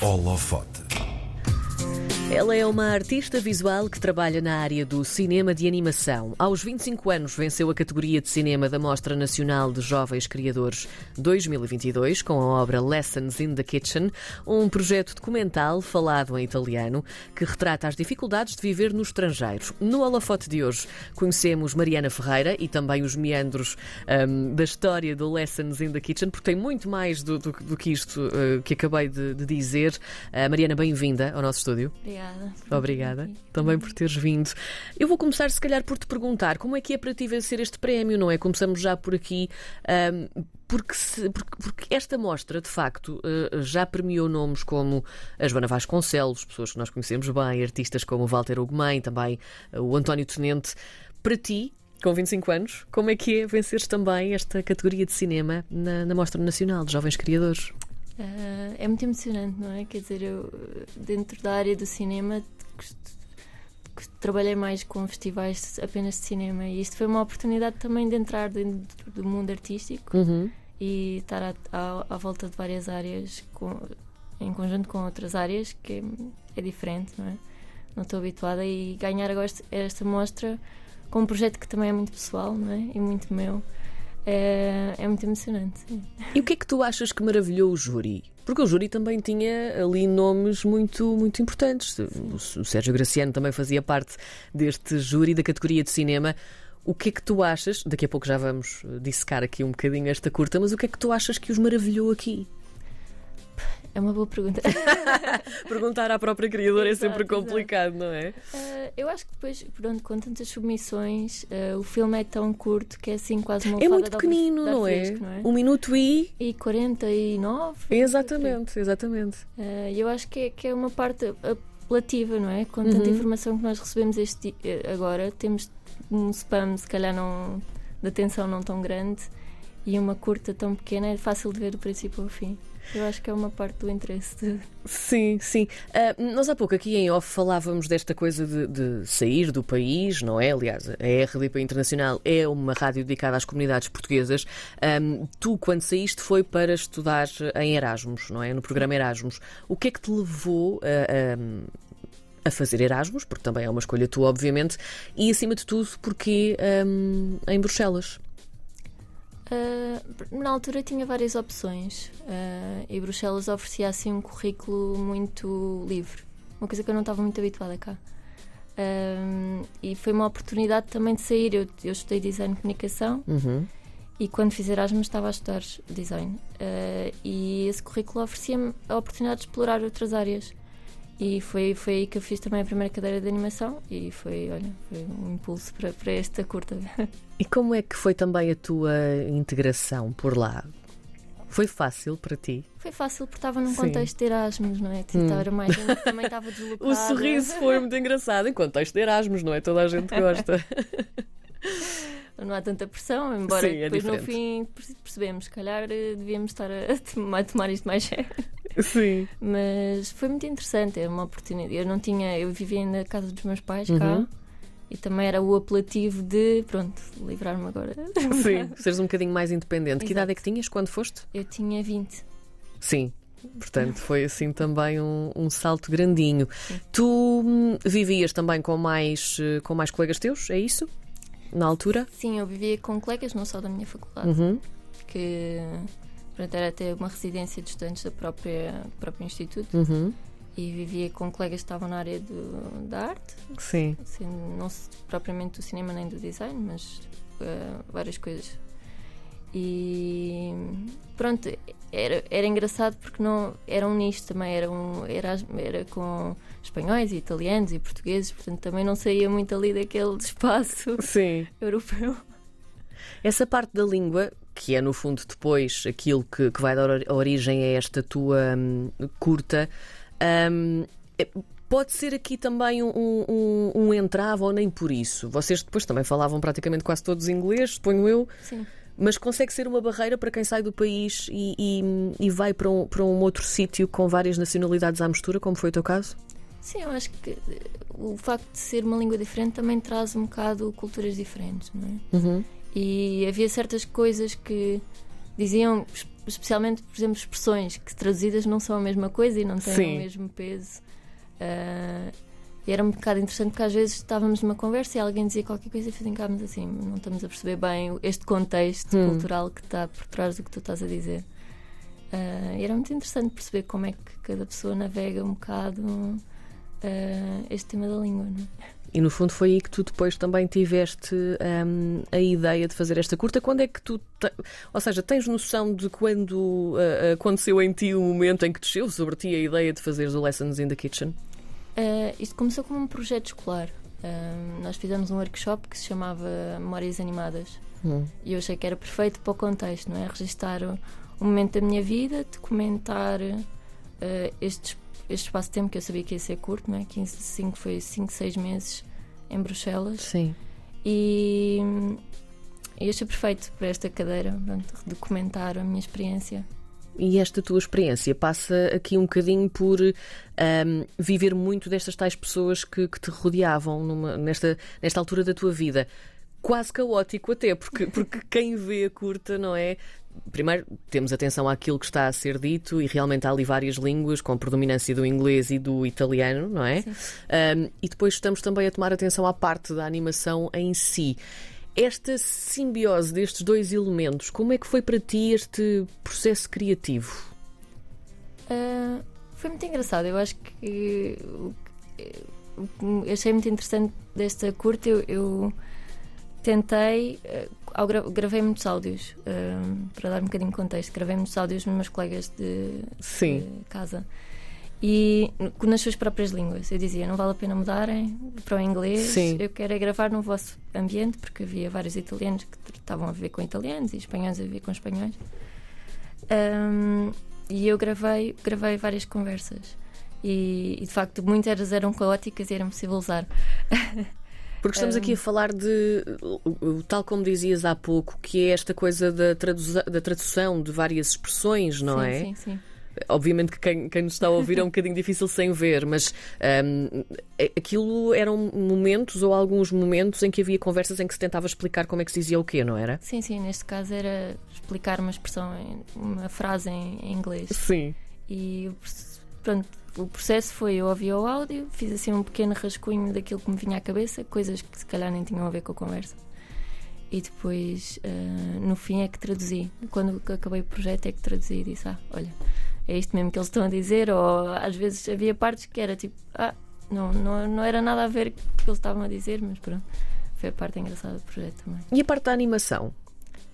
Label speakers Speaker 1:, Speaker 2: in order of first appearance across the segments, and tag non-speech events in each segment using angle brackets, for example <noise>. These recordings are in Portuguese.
Speaker 1: Holofote.
Speaker 2: Ela é uma artista visual que trabalha na área do cinema de animação. Aos 25 anos venceu a categoria de cinema da Mostra Nacional de Jovens Criadores 2022 com a obra Lessons in the Kitchen, um projeto documental falado em italiano que retrata as dificuldades de viver no estrangeiro. No holofote de hoje conhecemos Mariana Ferreira e também os meandros um, da história do Lessons in the Kitchen, porque tem muito mais do, do, do que isto uh, que acabei de, de dizer. Uh, Mariana, bem-vinda ao nosso estúdio.
Speaker 3: Obrigada.
Speaker 2: Obrigada também por teres vindo. Eu vou começar, se calhar, por te perguntar como é que é para ti vencer este prémio, não é? Começamos já por aqui. Um, porque, se, porque, porque, esta mostra, de facto, uh, já premiou nomes como a Joana Vasconcelos, pessoas que nós conhecemos bem, artistas como o Walter Ugumem, também uh, o António Tenente. Para ti, com 25 anos, como é que é venceres também esta categoria de cinema na, na Mostra Nacional de Jovens Criadores?
Speaker 3: Uh, é muito emocionante, não é? Quer dizer, eu, dentro da área do cinema, trabalhei mais com festivais apenas de cinema e isto foi uma oportunidade também de entrar dentro do mundo artístico
Speaker 2: uhum.
Speaker 3: e estar à, à, à, volta de várias áreas com, em conjunto com outras áreas que é, é diferente, não é? Não estou habituada e ganhar agora esta mostra com um projeto que também é muito pessoal, não é? E muito meu é, é muito emocionante. Sim.
Speaker 2: E o que é que tu achas que maravilhou o júri? Porque o júri também tinha ali nomes muito, muito importantes. O Sérgio Graciano também fazia parte deste júri da categoria de cinema. O que é que tu achas? Daqui a pouco já vamos dissecar aqui um bocadinho esta curta, mas o que é que tu achas que os maravilhou aqui?
Speaker 3: É uma boa pergunta. <laughs>
Speaker 2: Perguntar à própria criadora exato, é sempre complicado,
Speaker 3: exato.
Speaker 2: não é?
Speaker 3: Uh, eu acho que depois, pronto, com tantas submissões, uh, o filme é tão curto que é assim quase uma
Speaker 2: É muito pequenino, não, é? Não é? Um minuto e.
Speaker 3: E 49.
Speaker 2: Exatamente, exatamente.
Speaker 3: Uh, eu acho que é, que é uma parte apelativa, não é? Com tanta uhum. informação que nós recebemos este, agora, temos um spam, se calhar, não, de atenção não tão grande e uma curta tão pequena, é fácil de ver do princípio ao fim. Eu acho que é uma parte do interesse. De...
Speaker 2: Sim, sim. Uh, nós há pouco aqui em off falávamos desta coisa de, de, sair do país, não é? Aliás, a RDP Internacional é uma rádio dedicada às comunidades portuguesas. Um, tu, quando saíste, foi para estudar em Erasmus, não é? No programa Erasmus. O que é que te levou a. a fazer Erasmus, porque também é uma escolha tua, obviamente, e acima de tudo, porque um, em Bruxelas.
Speaker 3: Uh, na altura tinha várias opções uh, e Bruxelas oferecia assim um currículo muito livre, uma coisa que eu não estava muito habituada cá. Uh, e foi uma oportunidade também de sair. Eu, eu estudei design de comunicação
Speaker 2: uhum.
Speaker 3: e quando fiz Erasmus estava a estudar design. e esse currículo oferecia-me a oportunidade de explorar outras áreas. E foi, foi aí que eu fiz também a primeira cadeira de animação e foi, olha, foi um impulso para, para esta curta. <laughs>
Speaker 2: E como é que foi também a tua integração por lá? Foi fácil para ti?
Speaker 3: Foi fácil porque estava num Sim. contexto de Erasmus, não é? Tipo, hum. Era mais, <laughs> também estava deslocada.
Speaker 2: O sorriso foi muito engraçado em contexto de Erasmus, não é? Toda a gente gosta. <laughs>
Speaker 3: não há tanta pressão, embora Sim, é depois diferente. no fim percebemos, se calhar eh, devíamos estar a, a tomar isto mais sério.
Speaker 2: Sim.
Speaker 3: Mas foi muito interessante, é uma oportunidade. Eu não tinha, eu vivia na casa dos meus pais uhum. cá. E também era o apelativo de, pronto, livrar-me agora.
Speaker 2: Sim, <laughs> seres um bocadinho mais independente. Exato. Que idade é que tinhas quando foste?
Speaker 3: Eu tinha 20.
Speaker 2: Sim, Portanto, foi assim <laughs> também um, um salto grandinho. Sim. Tu hum, vivias também com mais, eh, com mais colegas teus, é isso? Na altura?
Speaker 3: Sim, eu vivia com colegas, não só da minha faculdade,
Speaker 2: uhum.
Speaker 3: que Portanto, era até uma residência de estudantes da própria, do próprio Instituto.
Speaker 2: Uhum.
Speaker 3: E vivia com colegas que estavam na área do, da arte.
Speaker 2: Sim.
Speaker 3: Assim, não propriamente do cinema nem do design, mas uh, várias coisas. E pronto, era, era engraçado porque não era um nicho também, era, um, era, era com espanhóis e italianos e portugueses, portanto também não saía muito ali daquele <laughs> espaço
Speaker 2: Sim.
Speaker 3: europeu.
Speaker 2: Essa parte da língua, que é no fundo depois aquilo que, que vai dar origem a esta tua hum, curta, hum, é, pode ser aqui também um, um, um entrave ou nem por isso. Vocês depois também falavam praticamente quase todos inglês, suponho eu.
Speaker 3: Sim.
Speaker 2: Mas consegue ser uma barreira para quem sai do país e, e, e vai para um, para um outro sítio com várias nacionalidades à mistura, como foi o teu caso?
Speaker 3: Sim, eu acho que o facto de ser uma língua diferente também traz um bocado culturas diferentes, não é?
Speaker 2: Uhum.
Speaker 3: E havia certas coisas que diziam especialmente, por exemplo, expressões que traduzidas não são a mesma coisa e não têm
Speaker 2: Sim.
Speaker 3: o mesmo peso. Uh, e era um bocado interessante porque às vezes estávamos numa conversa e alguém dizia qualquer coisa e ficávamos assim, não estamos a perceber bem este contexto
Speaker 2: Hum.
Speaker 3: cultural que está por trás do que tu estás a dizer. Uh, e era muito interessante perceber como é que cada pessoa navega um bocado uh, este tema da língua. Não é?
Speaker 2: E no fundo foi aí que tu depois também tiveste hum, a ideia de fazer esta curta. Quando é que tu. te- Ou seja, tens noção de quando ah, aconteceu em ti o momento em que desceu sobre ti a ideia de fazeres o Lessons in the Kitchen?
Speaker 3: Uh, isto começou como um projeto escolar. Uh, nós fizemos um workshop que se chamava Memórias Animadas
Speaker 2: Hum.
Speaker 3: e eu achei que era perfeito para o contexto, não é? Registar o, o momento da minha vida, documentar uh, este, este espaço de tempo que eu sabia que ia ser curto, não é? 15, 5, foi 5, 6 meses em Bruxelas
Speaker 2: Sim.
Speaker 3: e, e achei perfeito para esta cadeira, pronto, documentar a minha experiência.
Speaker 2: E esta tua experiência passa aqui um bocadinho por hum, viver muito destas tais pessoas que, que te rodeavam numa- nesta, nesta altura da tua vida. Quase caótico até, porque, porque quem vê a curta, não é? Primeiro, temos atenção àquilo que está a ser dito e realmente há ali várias línguas, com predominância do inglês e do italiano, não é? Um, e depois estamos também a tomar atenção à parte da animação em si. Esta simbiose destes dois elementos, como é que foi para ti este processo criativo?
Speaker 3: Uh, foi muito engraçado. Eu acho que o eu achei muito interessante desta curta. Eu, eu tentei, uh, ao gra- gravei muitos áudios, uh, para dar um bocadinho de contexto. Gravei muitos áudios nos meus colegas de, de casa. E nas suas próprias línguas. Eu dizia: não vale a pena mudarem para o inglês.
Speaker 2: Sim.
Speaker 3: Eu quero é gravar no vosso ambiente, porque havia vários italianos que estavam a viver com italianos e espanhóis a viver com espanhóis. Um, e eu gravei, gravei várias conversas. E, e, de facto, muitas eram caóticas e era impossível usar.
Speaker 2: Porque estamos aqui a falar de, tal como dizias há pouco, que é esta coisa da, da tradução de várias expressões, não
Speaker 3: sim,
Speaker 2: é?
Speaker 3: Sim, sim.
Speaker 2: Obviamente que quem, quem nos está a ouvir é um <laughs> bocadinho difícil sem ver, mas é- aquilo eram momentos ou alguns momentos em que havia conversas em que se tentava explicar como é que se dizia o quê, não era?
Speaker 3: Sim, sim, neste caso era explicar uma expressão, uma frase em, em inglês.
Speaker 2: Sim.
Speaker 3: E pronto, o processo foi: eu ouvi o áudio, fiz assim um pequeno rascunho daquilo que me vinha à cabeça, coisas que se calhar nem tinham a ver com a conversa. E depois, ah, no fim, é que traduzi. Quando acabei o projeto, é que traduzi e disse: Ah, olha, é isto mesmo que eles estão a dizer. Ou às vezes havia partes que era tipo: Ah, não, não, não era nada a ver com o que eles estavam a dizer, mas pronto. Foi a parte engraçada do projeto também.
Speaker 2: E a parte da animação?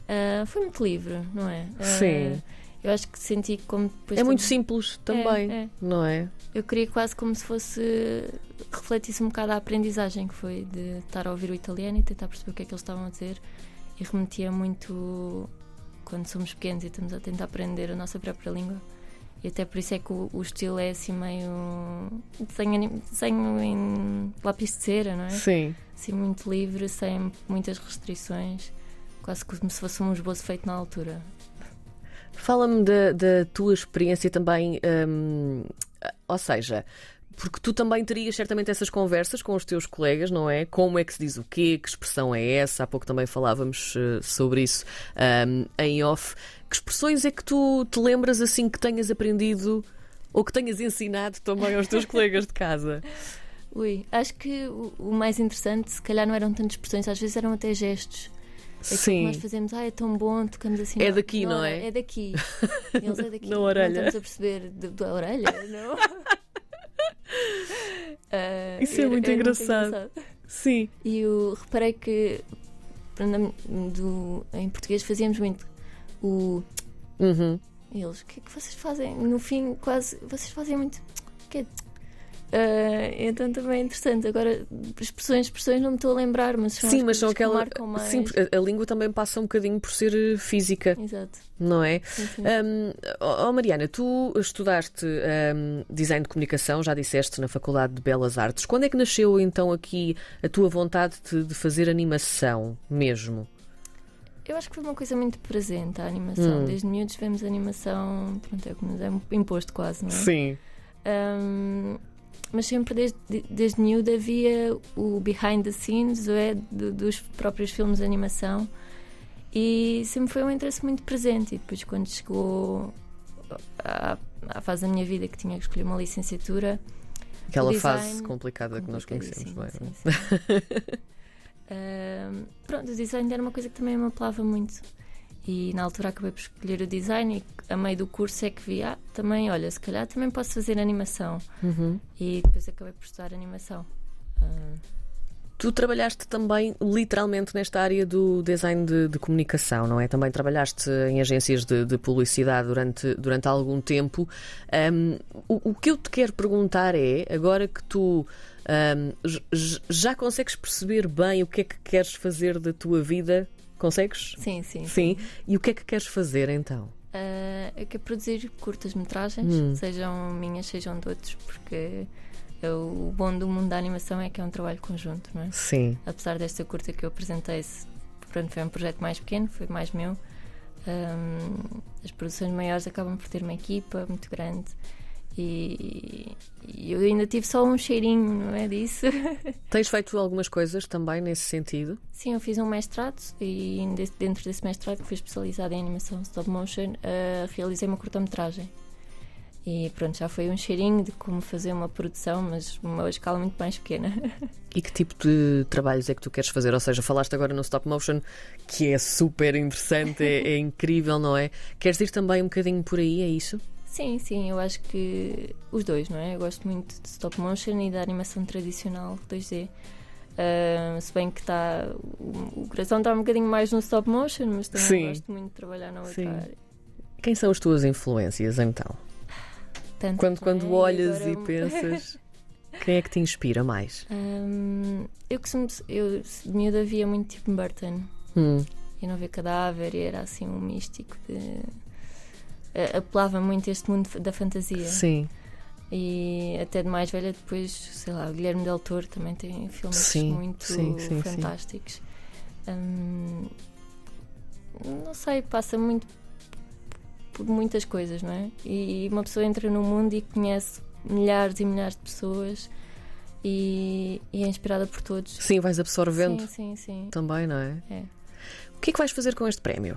Speaker 3: Ah, foi muito livre, não é? Ah,
Speaker 2: Sim.
Speaker 3: Eu acho que senti como depois.
Speaker 2: É muito
Speaker 3: também-
Speaker 2: simples também,
Speaker 3: É, é.
Speaker 2: não é?
Speaker 3: Eu queria quase como se fosse refletisse um bocado a aprendizagem que foi de estar a ouvir o italiano e tentar perceber o que é que eles estavam a dizer e remetia muito quando somos pequenos e estamos a tentar aprender a nossa própria língua. E até por isso é que o, o estilo é assim meio desenho, desenho em lápis de cera, não é?
Speaker 2: Sim.
Speaker 3: Assim muito livre, sem muitas restrições, quase como se fosse um esboço feito na altura.
Speaker 2: Fala-me da, da tua experiência também, hum, ou seja, porque tu também terias certamente essas conversas com os teus colegas, não é? Como é que se diz o quê? Que expressão é essa? Há pouco também falávamos eh, sobre isso hum, em off. Que expressões é que tu te lembras assim que tenhas aprendido ou que tenhas ensinado também aos teus colegas de casa? <laughs>
Speaker 3: Ui, acho que o, o mais interessante, se calhar, não eram tantas expressões, às vezes eram até gestos. Aquilo que nós fazemos, ah, é tão bom, tocamos assim.
Speaker 2: É daqui, não
Speaker 3: ora-
Speaker 2: é?
Speaker 3: É daqui. <laughs> Eles é daqui.
Speaker 2: Na orelha.
Speaker 3: Não estamos a perceber de- da orelha, não? <laughs> Ah,
Speaker 2: Isso é muito
Speaker 3: era
Speaker 2: engraçado. Sim.
Speaker 3: E eu reparei que do- em português fazíamos muito o.
Speaker 2: Uhum.
Speaker 3: E eles, o que é que vocês fazem? No fim, quase. Vocês fazem muito. o que é? Ah, então também é interessante. Agora, expressões, expressões não me estou a lembrar, mas são
Speaker 2: Sim,
Speaker 3: as
Speaker 2: mas são aquela. Sim, a, a língua também passa um bocadinho por ser eh, física,
Speaker 3: Exato.
Speaker 2: não é?
Speaker 3: Sim, sim.
Speaker 2: Hum, oh, Mariana, tu estudaste hum, design de comunicação, já disseste, na Faculdade de Belas Artes. Quando é que nasceu então aqui a tua vontade de, de fazer animação mesmo?
Speaker 3: Eu acho que foi uma coisa muito presente a animação.
Speaker 2: Hum.
Speaker 3: Desde miúdos vemos animação, pronto, é como é imposto quase, não é?
Speaker 2: Sim.
Speaker 3: Ahm, mas sempre desde, desde miúdo havia o behind the scenes, é? Do- dos próprios filmes de animação. E sempre foi um interesse muito presente. E depois, quando chegou à, à fase da minha vida que tinha que escolher uma licenciatura.
Speaker 2: Aquela fase complicada que nós conhecemos, não é?
Speaker 3: Sim, sim. <laughs> uh, pronto, o design era uma coisa que também me apelava muito. E na altura acabei por escolher o design e a meio do curso é que vi, ah, também, olha, se calhar também posso fazer animação.
Speaker 2: Uhum.
Speaker 3: E depois acabei por estudar animação. Uh,
Speaker 2: Tu trabalhaste também literalmente nesta área do design de, de comunicação, não é? Também trabalhaste em agências de, de publicidade durante, durante algum tempo. Um, o, o, que eu te quero perguntar é, agora que tu um, já consegues perceber bem o que é que queres fazer da tua vida? Consegues?
Speaker 3: Sim, sim.
Speaker 2: Sim. E o que é que queres fazer então?
Speaker 3: Uh, eu quero produzir curtas-metragens, hum. sejam minhas, sejam de outros, porque o bom do mundo da animação é que é um trabalho conjunto, não é?
Speaker 2: Sim.
Speaker 3: Apesar desta curta que eu apresentei, pronto, foi um projeto mais pequeno, foi mais meu. Um, as produções maiores acabam por ter uma equipa muito grande e, e, eu ainda tive só um cheirinho, não é disso? <laughs>
Speaker 2: Tens feito algumas coisas também nesse sentido?
Speaker 3: Sim, eu fiz um mestrado e dentro desse mestrado, que fui especializada em animação stop motion, uh, realizei uma curta-metragem. E pronto, já foi um cheirinho de como fazer uma produção, mas uma escala muito mais pequena. <laughs>
Speaker 2: E que tipo de trabalhos é que tu queres fazer? Ou seja, falaste agora no stop motion, que é super interessante, é, é incrível, não é? Queres ir também um bocadinho por aí, é isso?
Speaker 3: Sim, sim, eu acho que os dois, não é? Eu gosto muito de stop motion e da animação tradicional 2D. Uh, se bem que está. O, o, coração está um bocadinho mais no stop motion, mas também sim. gosto muito de trabalhar na outra sim. área.
Speaker 2: Quem são as tuas influências então?
Speaker 3: Tanto
Speaker 2: quando, quando olhas
Speaker 3: e
Speaker 2: pensas. <laughs> Quem é que te inspira mais?
Speaker 3: Um, eu costumo. Eu de miúda via muito tipo Burton.
Speaker 2: Hum.
Speaker 3: E não ver cadáver e era assim um místico de. Apelava muito este mundo da fantasia.
Speaker 2: Sim.
Speaker 3: E até de mais velha, depois, sei lá, o Guilherme Del Toro também tem filmes
Speaker 2: sim,
Speaker 3: muito
Speaker 2: sim, sim,
Speaker 3: fantásticos. Um, não sei, passa muito por muitas coisas, não é? E uma pessoa entra no mundo e conhece milhares e milhares de pessoas e, e é inspirada por todos.
Speaker 2: Sim, vais absorvendo.
Speaker 3: Sim, sim, sim.
Speaker 2: Também, não é?
Speaker 3: É.
Speaker 2: O que é que vais fazer com este prémio?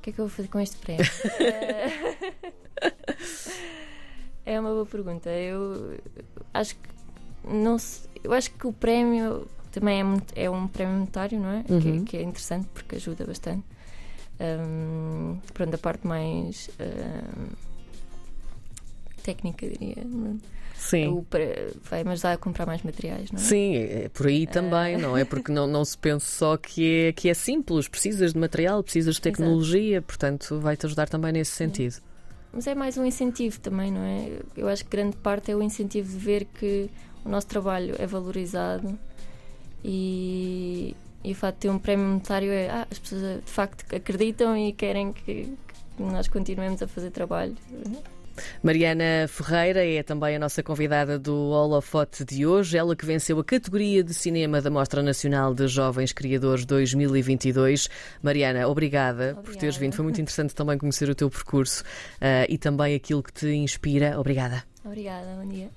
Speaker 3: O que é que eu vou fazer com este prémio? <laughs> é uma boa pergunta. Eu acho que não eu acho que o prémio também é, muito, é um prémio monetário, não é?
Speaker 2: Uhum.
Speaker 3: Que, que, é interessante porque ajuda bastante. Um, pronto, a parte mais um, técnica, diria.
Speaker 2: Sim.
Speaker 3: O, vai-me ajudar a comprar mais materiais, não é?
Speaker 2: Sim, é por aí também, não é? Porque não, não se pensa só que é, que é simples, precisas de material, precisas de tecnologia, Exato. portanto vai-te ajudar também nesse sentido. Sim.
Speaker 3: Mas é mais um incentivo também, não é? Eu acho que grande parte é o incentivo de ver que o nosso trabalho é valorizado e, e o facto de ter um prémio monetário é ah, as pessoas de facto acreditam e querem que, que nós continuemos a fazer trabalho.
Speaker 2: Mariana Ferreira é também a nossa convidada do Holofote de hoje. Ela que venceu a categoria de cinema da Mostra Nacional de Jovens Criadores 2022. Mariana, obrigada, obrigada. por teres vindo. Foi muito interessante também conhecer o teu percurso uh, e também aquilo que te inspira. Obrigada.
Speaker 3: Obrigada, bom dia.